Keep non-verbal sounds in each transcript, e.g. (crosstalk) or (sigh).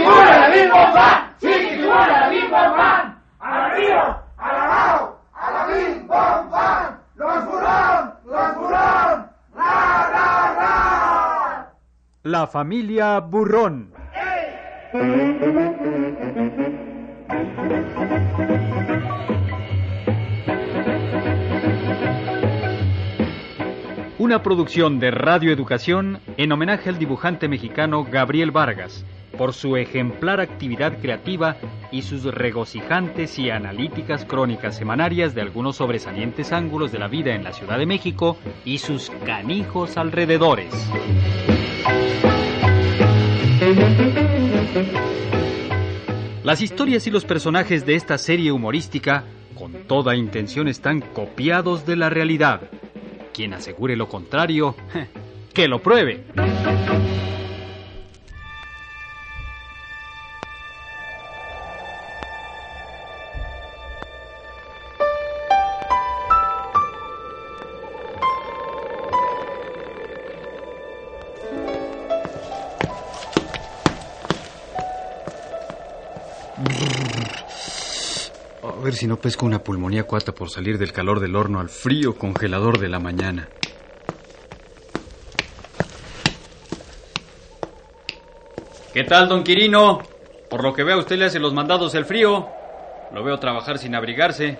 la misma pan! la misma pan! ¡Arriba! ¡Alabado! ¡A la bim bom bam! ¡Los burrón! ¡Los burrón! ¡Ra, ra, ra! La familia Burrón. Una producción de Radio Educación en homenaje al dibujante mexicano Gabriel Vargas por su ejemplar actividad creativa y sus regocijantes y analíticas crónicas semanarias de algunos sobresalientes ángulos de la vida en la Ciudad de México y sus canijos alrededores. Las historias y los personajes de esta serie humorística, con toda intención, están copiados de la realidad quien asegure lo contrario, (laughs) que lo pruebe. Si no pesco una pulmonía cuata por salir del calor del horno al frío congelador de la mañana. ¿Qué tal, don Quirino? Por lo que veo, usted le hace los mandados el frío. Lo veo trabajar sin abrigarse.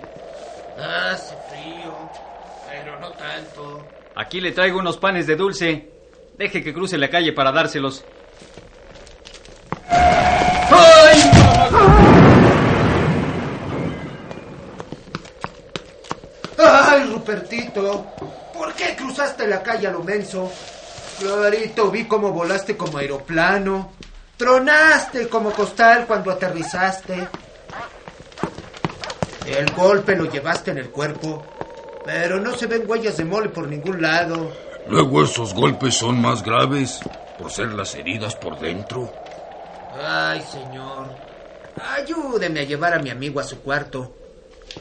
Hace frío, pero no tanto. Aquí le traigo unos panes de dulce. Deje que cruce la calle para dárselos. ¡Ay, Rupertito! ¿Por qué cruzaste la calle a lo menso? Clarito, vi cómo volaste como aeroplano. Tronaste como costal cuando aterrizaste. El golpe lo llevaste en el cuerpo, pero no se ven huellas de mole por ningún lado. Luego esos golpes son más graves por ser las heridas por dentro. Ay, señor. Ayúdeme a llevar a mi amigo a su cuarto.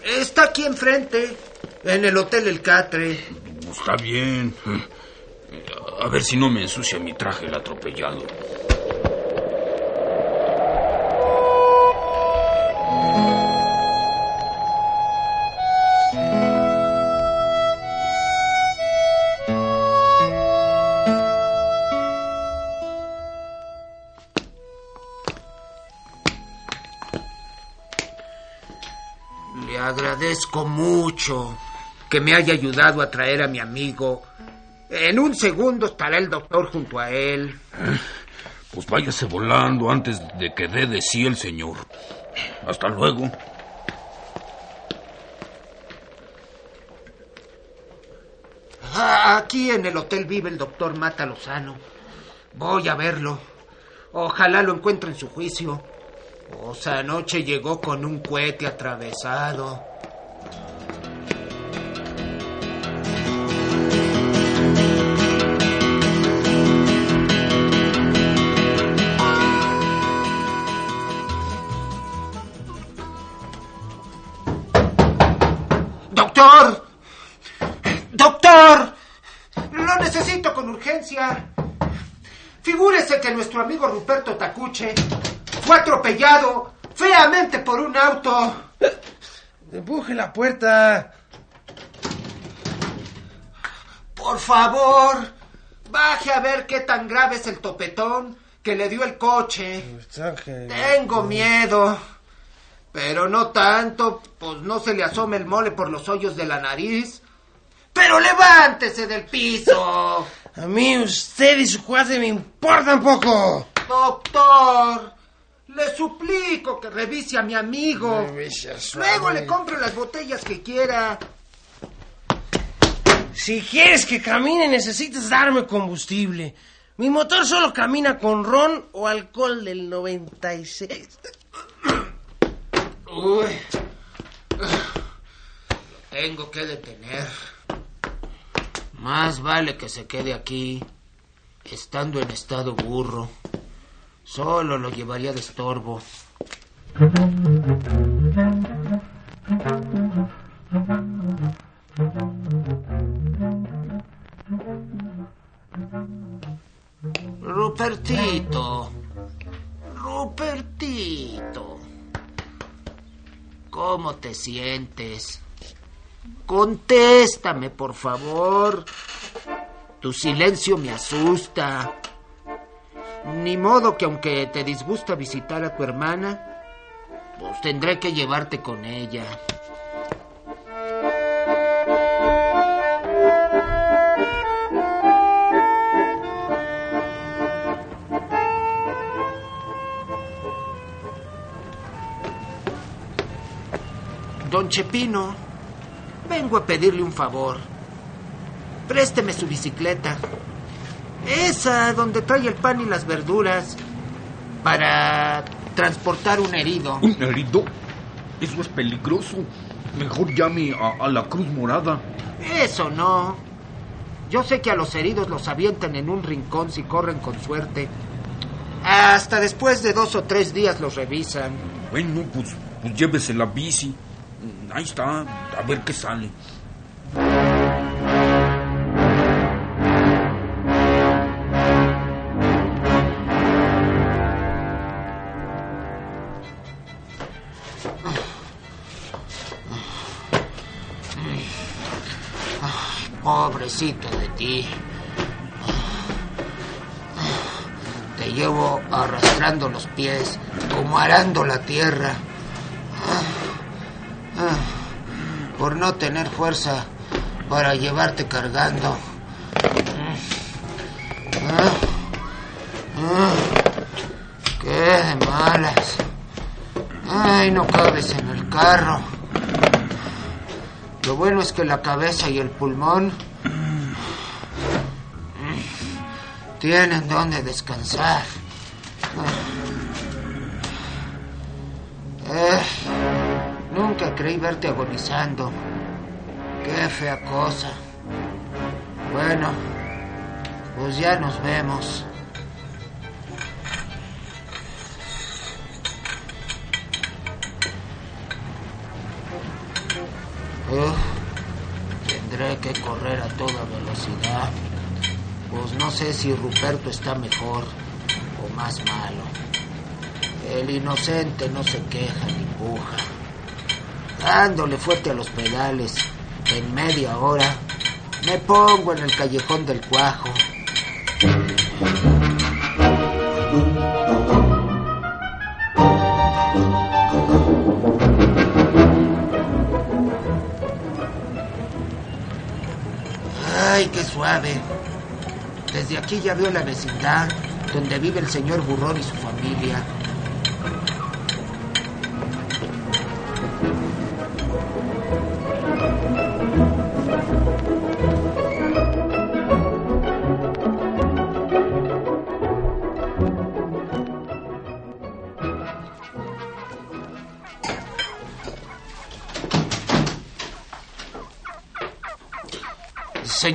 Está aquí enfrente, en el Hotel El Catre. Está bien. A ver si no me ensucia mi traje el atropellado. Le agradezco mucho que me haya ayudado a traer a mi amigo. En un segundo estará el doctor junto a él. Pues váyase volando antes de que dé de sí el señor. Hasta luego. Ah, Aquí en el hotel vive el doctor Mata Lozano. Voy a verlo. Ojalá lo encuentre en su juicio. O sea, anoche llegó con un cohete atravesado. Nuestro amigo Ruperto Tacuche fue atropellado feamente por un auto. Empuje la puerta. Por favor, baje a ver qué tan grave es el topetón que le dio el coche. Tengo miedo. Pero no tanto, pues no se le asome el mole por los hoyos de la nariz. Pero levántese del piso. A mí usted y su cuate me importan poco. Doctor, le suplico que revise a mi amigo. Revise a su Luego le compro las botellas que quiera. Si quieres que camine, necesitas darme combustible. Mi motor solo camina con ron o alcohol del 96. Uy. Tengo que detener. Más vale que se quede aquí, estando en estado burro. Solo lo llevaría de estorbo. Rupertito, Rupertito, ¿cómo te sientes? Contéstame, por favor. Tu silencio me asusta. Ni modo que aunque te disgusta visitar a tu hermana, pues tendré que llevarte con ella. Don Chepino, vengo a pedirle un favor. Présteme su bicicleta. Esa donde trae el pan y las verduras. Para transportar un herido. ¿Un herido? Eso es peligroso. Mejor llame a, a la Cruz Morada. Eso no. Yo sé que a los heridos los avientan en un rincón si corren con suerte. Hasta después de dos o tres días los revisan. Bueno, pues, pues llévese la bici. Ahí está, a ver qué sale. Pobrecito de ti. Te llevo arrastrando los pies, como arando la tierra. Por no tener fuerza para llevarte cargando. Qué de malas. Ay, no cabes en el carro. Lo bueno es que la cabeza y el pulmón tienen donde descansar. Agonizando. Qué fea cosa. Bueno, pues ya nos vemos. Uf, tendré que correr a toda velocidad. Pues no sé si Ruperto está mejor o más malo. El inocente no se queja ni puja. Dándole fuerte a los pedales, en media hora me pongo en el callejón del cuajo. Ay, qué suave. Desde aquí ya veo la vecindad donde vive el señor Burrón y su familia.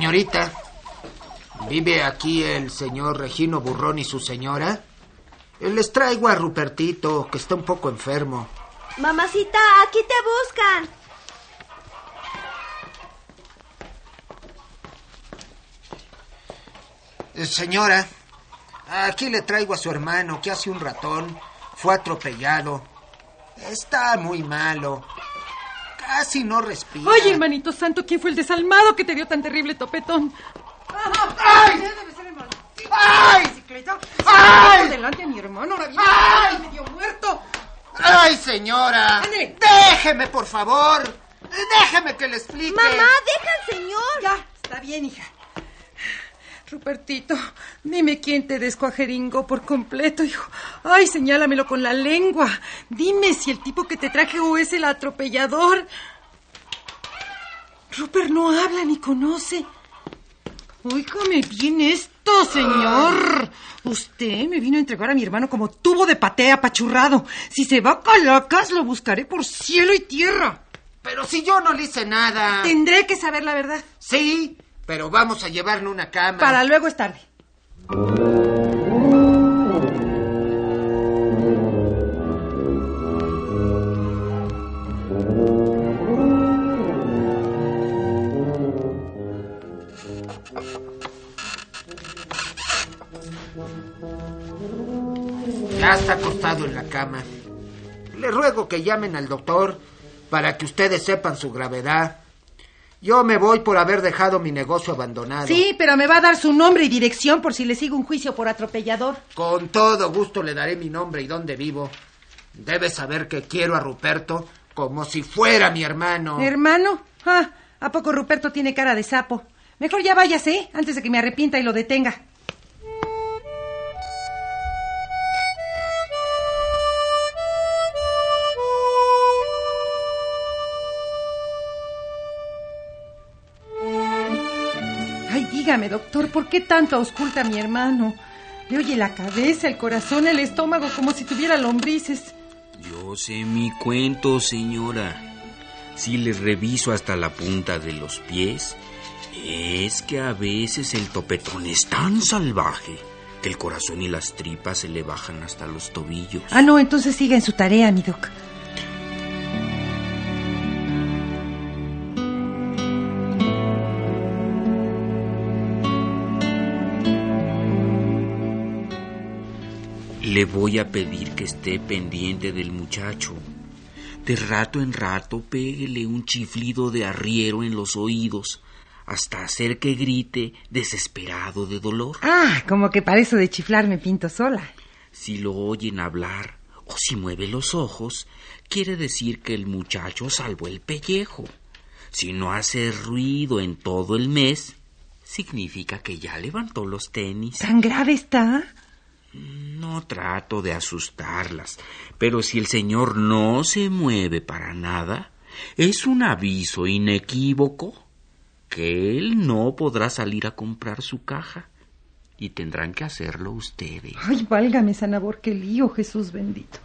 Señorita, ¿vive aquí el señor Regino Burrón y su señora? Les traigo a Rupertito, que está un poco enfermo. Mamacita, aquí te buscan. Eh, Señora, aquí le traigo a su hermano, que hace un ratón fue atropellado. Está muy malo. Casi no respira. Oye, hermanito santo, ¿quién fue el desalmado que te dio tan terrible topetón? ¡Ay! Debe ser el maldito ¡Ay! bicicleta. ¡Ay! Delante a mi hermano, ahora viene ¡Ay! medio muerto. ¡Ay, señora! Ándale. ¡Déjeme, por favor! ¡Déjeme que le explique! Mamá, deja al señor. Ya, está bien, hija. Rupertito, dime quién te descuajeringó por completo, hijo. Ay, señálamelo con la lengua. Dime si el tipo que te traje o es el atropellador. Rupert no habla ni conoce. Óigame bien esto, señor. Usted me vino a entregar a mi hermano como tubo de patea apachurrado. Si se va a Calacas, lo buscaré por cielo y tierra. Pero si yo no le hice nada. Tendré que saber la verdad. Sí, pero vamos a llevarle una cama. Para luego es tarde. Ya está acostado en la cama. Le ruego que llamen al doctor para que ustedes sepan su gravedad. Yo me voy por haber dejado mi negocio abandonado. Sí, pero me va a dar su nombre y dirección por si le sigo un juicio por atropellador. Con todo gusto le daré mi nombre y dónde vivo. Debe saber que quiero a Ruperto como si fuera mi hermano. ¿Hermano? Ah, ¿A poco Ruperto tiene cara de sapo? Mejor ya váyase, ¿eh? antes de que me arrepienta y lo detenga. Dígame, doctor, ¿por qué tanto ausculta a mi hermano? Le oye la cabeza, el corazón, el estómago, como si tuviera lombrices. Yo sé mi cuento, señora. Si les reviso hasta la punta de los pies, es que a veces el topetón es tan salvaje que el corazón y las tripas se le bajan hasta los tobillos. Ah, no, entonces siga en su tarea, mi doc. Le voy a pedir que esté pendiente del muchacho. De rato en rato péguele un chiflido de arriero en los oídos hasta hacer que grite desesperado de dolor. Ah, como que para eso de chiflar me pinto sola. Si lo oyen hablar o si mueve los ojos, quiere decir que el muchacho salvó el pellejo. Si no hace ruido en todo el mes, significa que ya levantó los tenis. ¿Tan grave está? No trato de asustarlas, pero si el señor no se mueve para nada, es un aviso inequívoco que él no podrá salir a comprar su caja y tendrán que hacerlo ustedes. Ay, válgame, Sanabor, qué lío, Jesús bendito.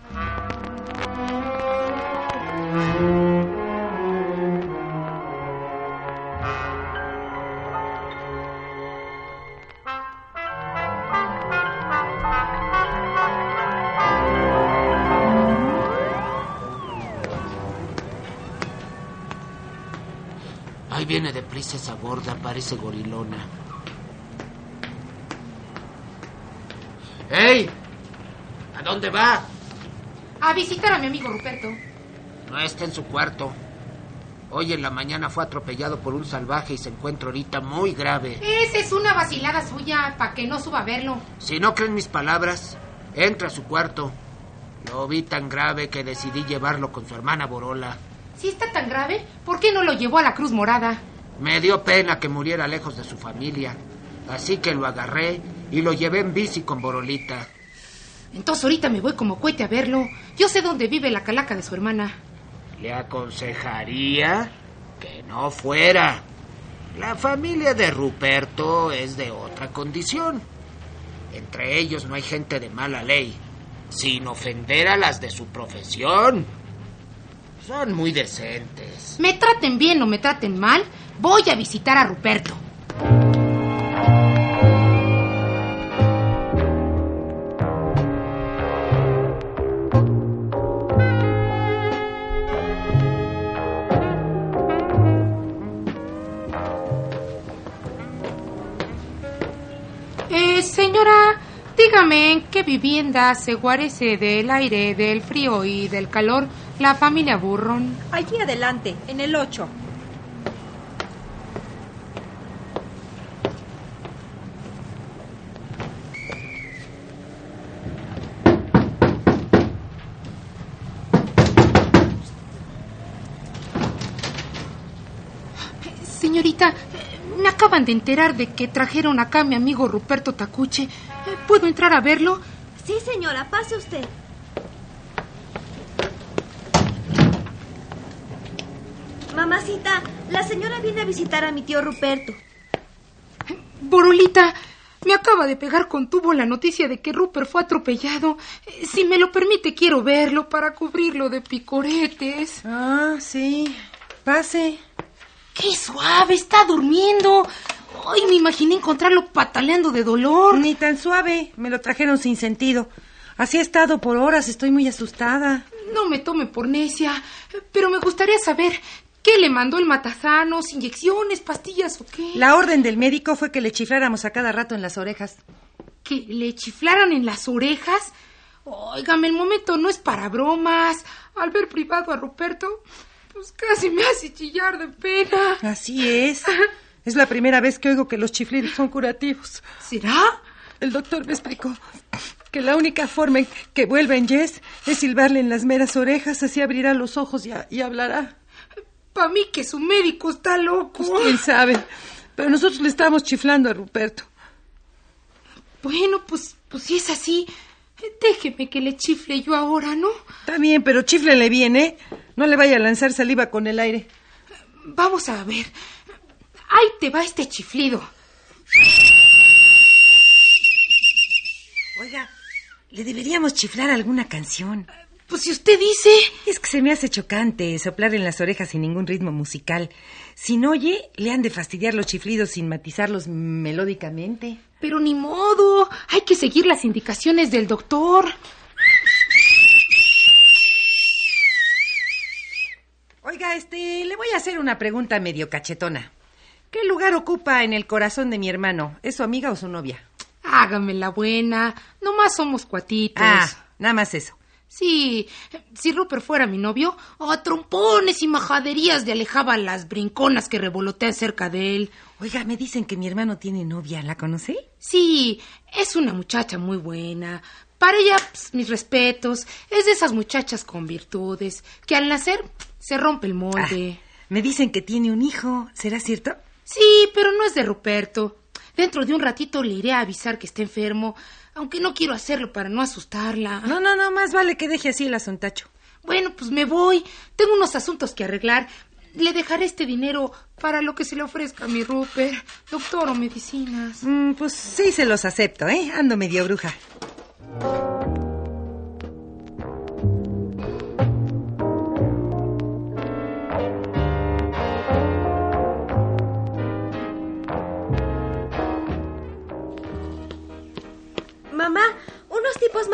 Gorda, parece gorilona. ¡Ey! ¿A dónde va? A visitar a mi amigo Ruperto. No está en su cuarto. Hoy en la mañana fue atropellado por un salvaje y se encuentra ahorita muy grave. Esa es una vacilada suya, para que no suba a verlo. Si no creen mis palabras, entra a su cuarto. Lo vi tan grave que decidí llevarlo con su hermana Borola. Si está tan grave, ¿por qué no lo llevó a la Cruz Morada? Me dio pena que muriera lejos de su familia. Así que lo agarré y lo llevé en bici con Borolita. Entonces ahorita me voy como cohete a verlo. Yo sé dónde vive la calaca de su hermana. Le aconsejaría que no fuera. La familia de Ruperto es de otra condición. Entre ellos no hay gente de mala ley, sin ofender a las de su profesión. Son muy decentes. Me traten bien o me traten mal, voy a visitar a Ruperto. Eh, señora, dígame en qué vivienda se guarece del aire, del frío y del calor la familia Burron. Allí adelante, en el 8. Señorita, eh, me acaban de enterar de que trajeron acá a mi amigo Ruperto Tacuche. Eh, ¿Puedo entrar a verlo? Sí, señora, pase usted. Mamacita, la señora viene a visitar a mi tío Ruperto. Borolita, me acaba de pegar con tubo la noticia de que Rupert fue atropellado. Eh, Si me lo permite, quiero verlo para cubrirlo de picoretes. Ah, sí. Pase. ¡Qué suave! Está durmiendo. Ay, me imaginé encontrarlo pataleando de dolor. Ni tan suave. Me lo trajeron sin sentido. Así he estado por horas. Estoy muy asustada. No me tome por necia, pero me gustaría saber qué le mandó el matazanos, inyecciones, pastillas o qué. La orden del médico fue que le chifláramos a cada rato en las orejas. ¿Que le chiflaran en las orejas? Óigame, el momento no es para bromas. Al ver privado a Ruperto, pues casi me hace chillar de pena. Así es. Es la primera vez que oigo que los chiflidos son curativos. ¿Será? El doctor me explicó que la única forma en que vuelva en Jess es silbarle en las meras orejas, así abrirá los ojos y, a- y hablará. Para mí que su médico está loco. Pues, quién sabe. Pero nosotros le estamos chiflando a Ruperto. Bueno, pues, pues si es así, déjeme que le chifle yo ahora, ¿no? Está bien, pero chiflele bien, ¿eh? No le vaya a lanzar saliva con el aire. Vamos a ver. Ahí te va este chiflido. Oiga, le deberíamos chiflar alguna canción. Pues si usted dice... Es que se me hace chocante soplar en las orejas sin ningún ritmo musical. Si no oye, le han de fastidiar los chiflidos sin matizarlos melódicamente. Pero ni modo. Hay que seguir las indicaciones del doctor. Oiga, este, le voy a hacer una pregunta medio cachetona. ¿Qué lugar ocupa en el corazón de mi hermano? ¿Es su amiga o su novia? Hágame la buena. Nomás somos cuatitos. Ah, nada más eso. Sí, si Rupert fuera mi novio, a trompones y majaderías le alejaba las brinconas que revolotean cerca de él. Oiga, me dicen que mi hermano tiene novia. ¿La conoce? Sí, es una muchacha muy buena. Para ella, pues, mis respetos. Es de esas muchachas con virtudes, que al nacer se rompe el molde. Ah, me dicen que tiene un hijo. ¿Será cierto? Sí, pero no es de Ruperto. Dentro de un ratito le iré a avisar que está enfermo, aunque no quiero hacerlo para no asustarla. No, no, no, más vale que deje así el asuntacho. Bueno, pues me voy. Tengo unos asuntos que arreglar. Le dejaré este dinero para lo que se le ofrezca a mi Rupert, doctor o medicinas. Mm, pues sí se los acepto, ¿eh? Ando medio bruja.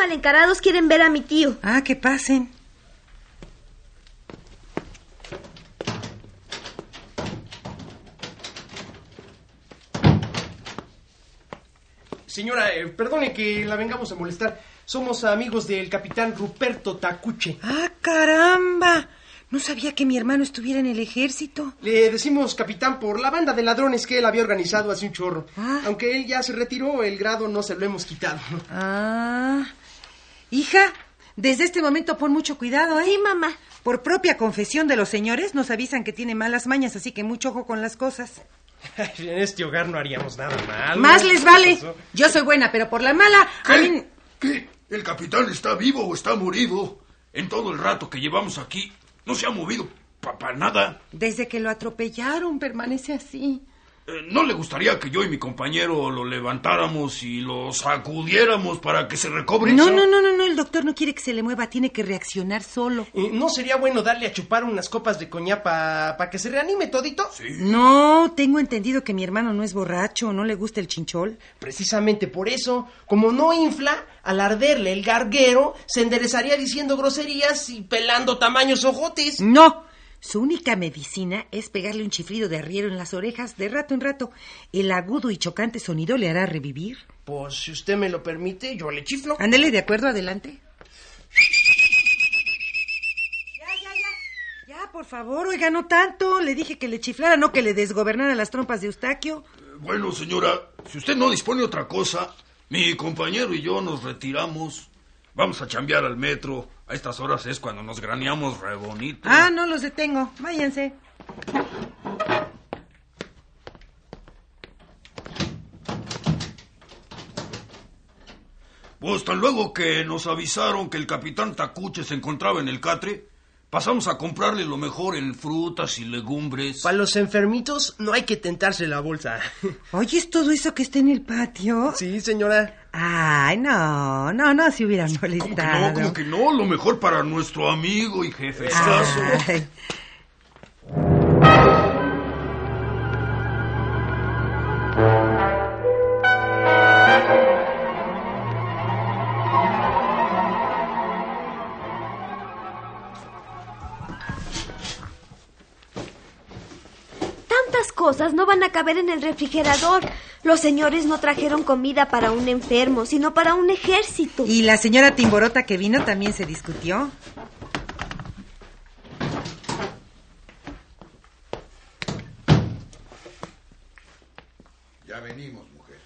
Mal encarados quieren ver a mi tío. Ah, que pasen. Señora, eh, perdone que la vengamos a molestar. Somos amigos del capitán Ruperto Tacuche. Ah, caramba. No sabía que mi hermano estuviera en el ejército. Le decimos capitán por la banda de ladrones que él había organizado hace un chorro. Ah. Aunque él ya se retiró, el grado no se lo hemos quitado. Ah. Hija, desde este momento pon mucho cuidado, ¿eh? Sí, mamá. Por propia confesión de los señores, nos avisan que tiene malas mañas, así que mucho ojo con las cosas. (laughs) en este hogar no haríamos nada mal. Más les vale. ¿Qué? Yo soy buena, pero por la mala, mí... ¿Qué? ¿El capitán está vivo o está morido? En todo el rato que llevamos aquí, no se ha movido para nada. Desde que lo atropellaron, permanece así. Eh, ¿No le gustaría que yo y mi compañero lo levantáramos y lo sacudiéramos para que se recobre? No, no, no, no, no, el doctor no quiere que se le mueva, tiene que reaccionar solo. Eh, ¿No sería bueno darle a chupar unas copas de coñac para que se reanime todito? No, tengo entendido que mi hermano no es borracho, no le gusta el chinchol. Precisamente por eso, como no infla, al arderle el garguero, se enderezaría diciendo groserías y pelando tamaños ojotes. No, su única medicina es pegarle un chiflido de arriero en las orejas de rato en rato. El agudo y chocante sonido le hará revivir. Pues si usted me lo permite, yo le chiflo. Ándele, de acuerdo, adelante. Ya, ya, ya. Ya, por favor, oiga, no tanto. Le dije que le chiflara, no que le desgobernara las trompas de Eustaquio. Bueno, señora, si usted no dispone de otra cosa, mi compañero y yo nos retiramos. Vamos a chambear al metro. A estas horas es cuando nos graneamos re bonito. Ah, no los detengo. Váyanse. Pues tan luego que nos avisaron que el capitán Tacuche se encontraba en el catre, pasamos a comprarle lo mejor en frutas y legumbres. Para los enfermitos no hay que tentarse la bolsa. ¿Oyes todo eso que está en el patio? sí, señora. Ay, no, no, no se hubieran ¿Cómo que no? molestado. ¿Cómo que no? Lo mejor para nuestro amigo y jefe. Ay. A caber en el refrigerador. Los señores no trajeron comida para un enfermo, sino para un ejército. Y la señora Timborota que vino también se discutió. Ya venimos, mujer.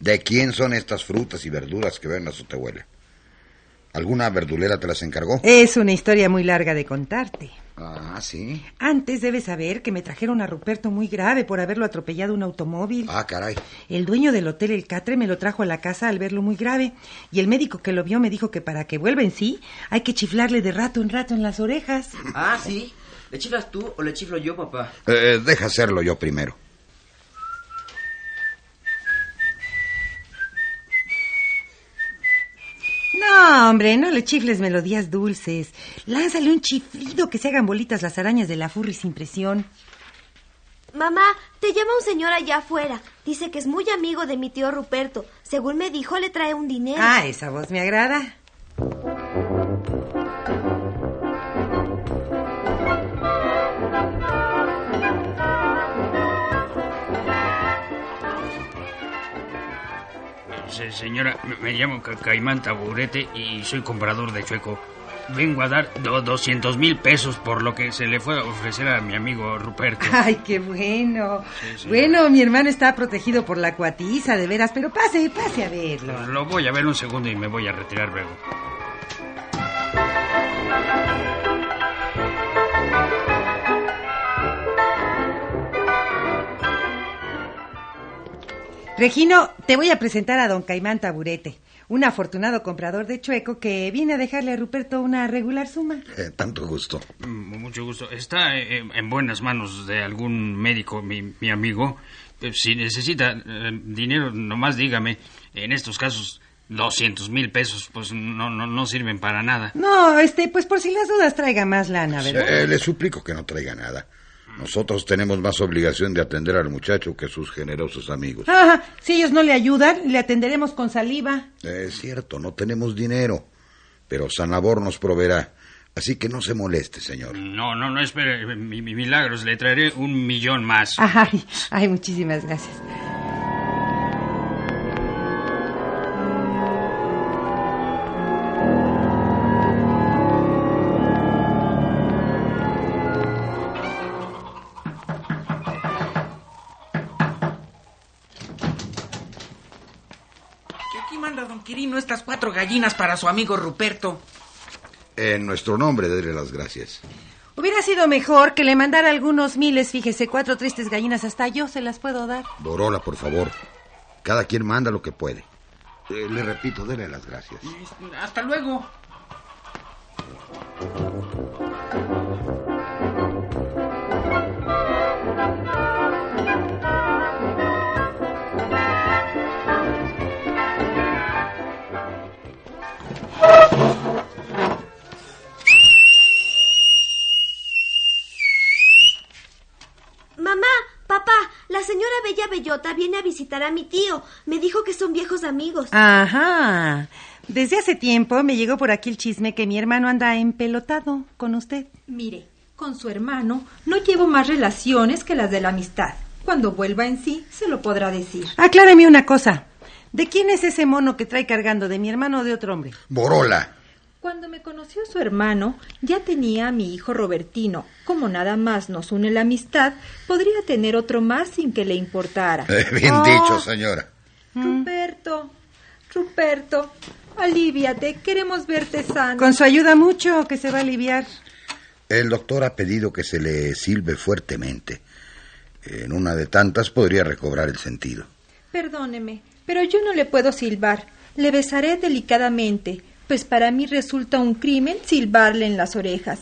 ¿De quién son estas frutas y verduras que ven a su tehuela? ¿Alguna verdulera te las encargó? Es una historia muy larga de contarte. Ah, sí. Antes debes saber que me trajeron a Ruperto muy grave por haberlo atropellado un automóvil. Ah, caray. El dueño del hotel El Catre me lo trajo a la casa al verlo muy grave y el médico que lo vio me dijo que para que vuelva en sí hay que chiflarle de rato en rato en las orejas. Ah, sí. ¿Le chiflas tú o le chiflo yo, papá? Eh, deja hacerlo yo primero. No, hombre, no le chifles melodías dulces. Lánzale un chiflido que se hagan bolitas las arañas de la furry sin presión. Mamá, te llama un señor allá afuera. Dice que es muy amigo de mi tío Ruperto. Según me dijo, le trae un dinero. Ah, esa voz me agrada. Señora, me- llamo Ca- Caimán Taburete y soy comprador de chueco. Vengo a dar do- 200 mil pesos por lo que se le fue a ofrecer a mi amigo Ruperto. (laughs) Ay, qué bueno. sí. Bueno, mi hermano está protegido por la cuatiza, de veras, pero pase, pase a verlo. Lo voy a ver un segundo y me voy a retirar luego. Regino, te voy a presentar a don Caimán Taburete, un afortunado comprador de chueco que viene a dejarle a Ruperto una regular suma. Eh, tanto gusto. Mm, Mucho gusto. Está eh, en buenas manos de algún médico, mi, mi amigo. Eh, Si necesita eh, dinero, nomás dígame. En estos casos, 200 mil pesos, pues no, no, no sirven para nada. No, este, pues por si las dudas traiga más lana, ¿verdad? Eh, le suplico que no traiga nada. Nosotros tenemos más obligación de atender al muchacho que sus generosos amigos. Ajá, si ellos no le ayudan, le atenderemos con saliva. Es cierto, no tenemos dinero, pero Sanabor nos proveerá. Así que no se moleste, señor. No, no, no espere, mi, mi- milagros, le traeré un millón más. Ay, ay, muchísimas gracias. Gallinas para su amigo Ruperto. En nuestro nombre, dele las gracias. Hubiera sido mejor que le mandara algunos miles, fíjese, cuatro tristes gallinas, hasta yo se las puedo dar. Borola, por favor. Cada quien manda lo que puede. Eh, le repito, dele las gracias. Hasta luego. Bellota viene a visitar a mi tío. Me dijo que son viejos amigos. Ajá. Desde hace tiempo me llegó por aquí el chisme que mi hermano anda empelotado con usted. Mire, con su hermano no llevo más relaciones que las de la amistad. Cuando vuelva en sí, se lo podrá decir. Acláreme una cosa. ¿De quién es ese mono que trae cargando? ¿De mi hermano o de otro hombre? Borola. Cuando me conoció su hermano, ya tenía a mi hijo Robertino. Como nada más nos une la amistad, podría tener otro más sin que le importara. Eh, (laughs) bien Oh, dicho, señora. Ruperto, Ruperto, aliviate, queremos verte sano. Con su ayuda mucho, que se va a aliviar. El doctor ha pedido que se le silbe fuertemente. En una de tantas podría recobrar el sentido. Perdóneme, pero yo no le puedo silbar. Le besaré delicadamente, pues para mí resulta un crimen silbarle en las orejas.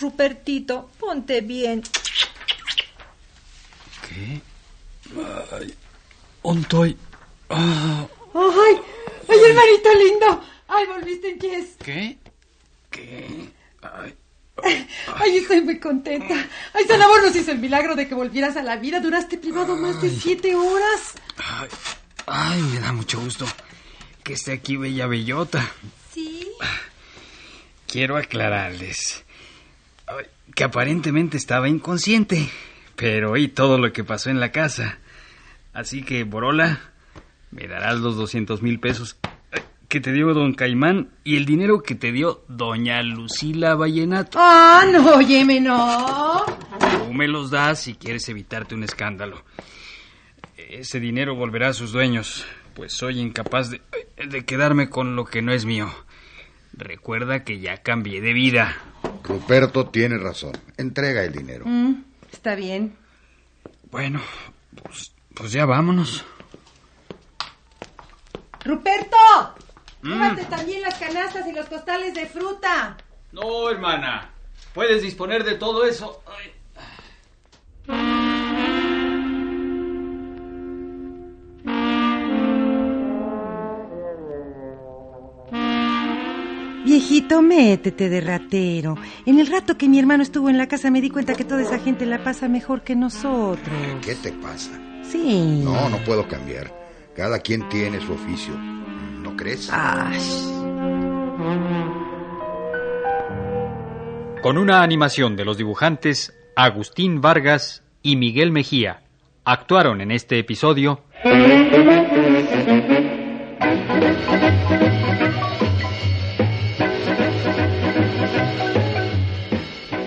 Rupertito, ponte bien. ¿Qué? Ay, ¿Ontoy? Ah, ¡Ay! ¡Ay, hermanito lindo! ¡Ay, volviste en pies! ¿Qué? ¿Qué? Ay, ¡Ay, (laughs) estoy muy contenta! ¡Ay, Sanabor nos hizo el milagro de que volvieras a la vida! Duraste privado más de siete horas. ay, ay, me da mucho gusto que esté aquí Bella Bellota. ¿Sí? quiero aclararles que aparentemente estaba inconsciente, pero oí todo lo que pasó en la casa. Así que, Borola, me darás los 200 mil pesos que te dio don Caimán y el dinero que te dio doña Lucila Vallenato. Ah, no, óyeme, no. Tú me los das si quieres evitarte un escándalo. Ese dinero volverá a sus dueños, pues soy incapaz de, de quedarme con lo que no es mío. Recuerda que ya cambié de vida. Ruperto tiene razón. Entrega el dinero. Mm, está bien. Bueno, pues, pues ya vámonos. ¡Ruperto! Llévate también las canastas y los costales de fruta. No, hermana. Puedes disponer de todo eso. Viejito, métete de ratero. En el rato que mi hermano estuvo en la casa me di cuenta que toda esa gente la pasa mejor que nosotros. ¿Qué te pasa? Sí. No, no puedo cambiar. Cada quien tiene su oficio. ¿No crees? Con una animación de los dibujantes Agustín Vargas y Miguel Mejía, actuaron en este episodio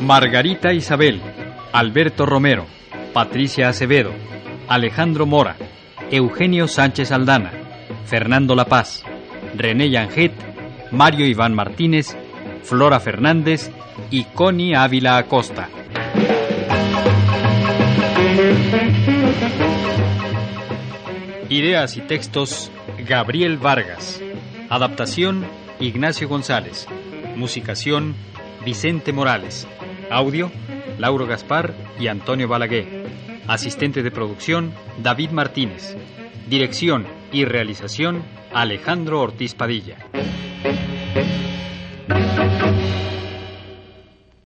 Margarita Isabel, Alberto Romero, Patricia Acevedo, Alejandro Mora, Eugenio Sánchez Aldana, Fernando La Paz, René Yanget, Mario Iván Martínez, Flora Fernández y Connie Ávila Acosta. Ideas y textos Gabriel Vargas. Adaptación Ignacio González. Musicación Vicente Morales. Audio Lauro Gaspar y Antonio Balaguer. Asistente de producción David Martínez. Dirección y realización Alejandro Ortiz Padilla.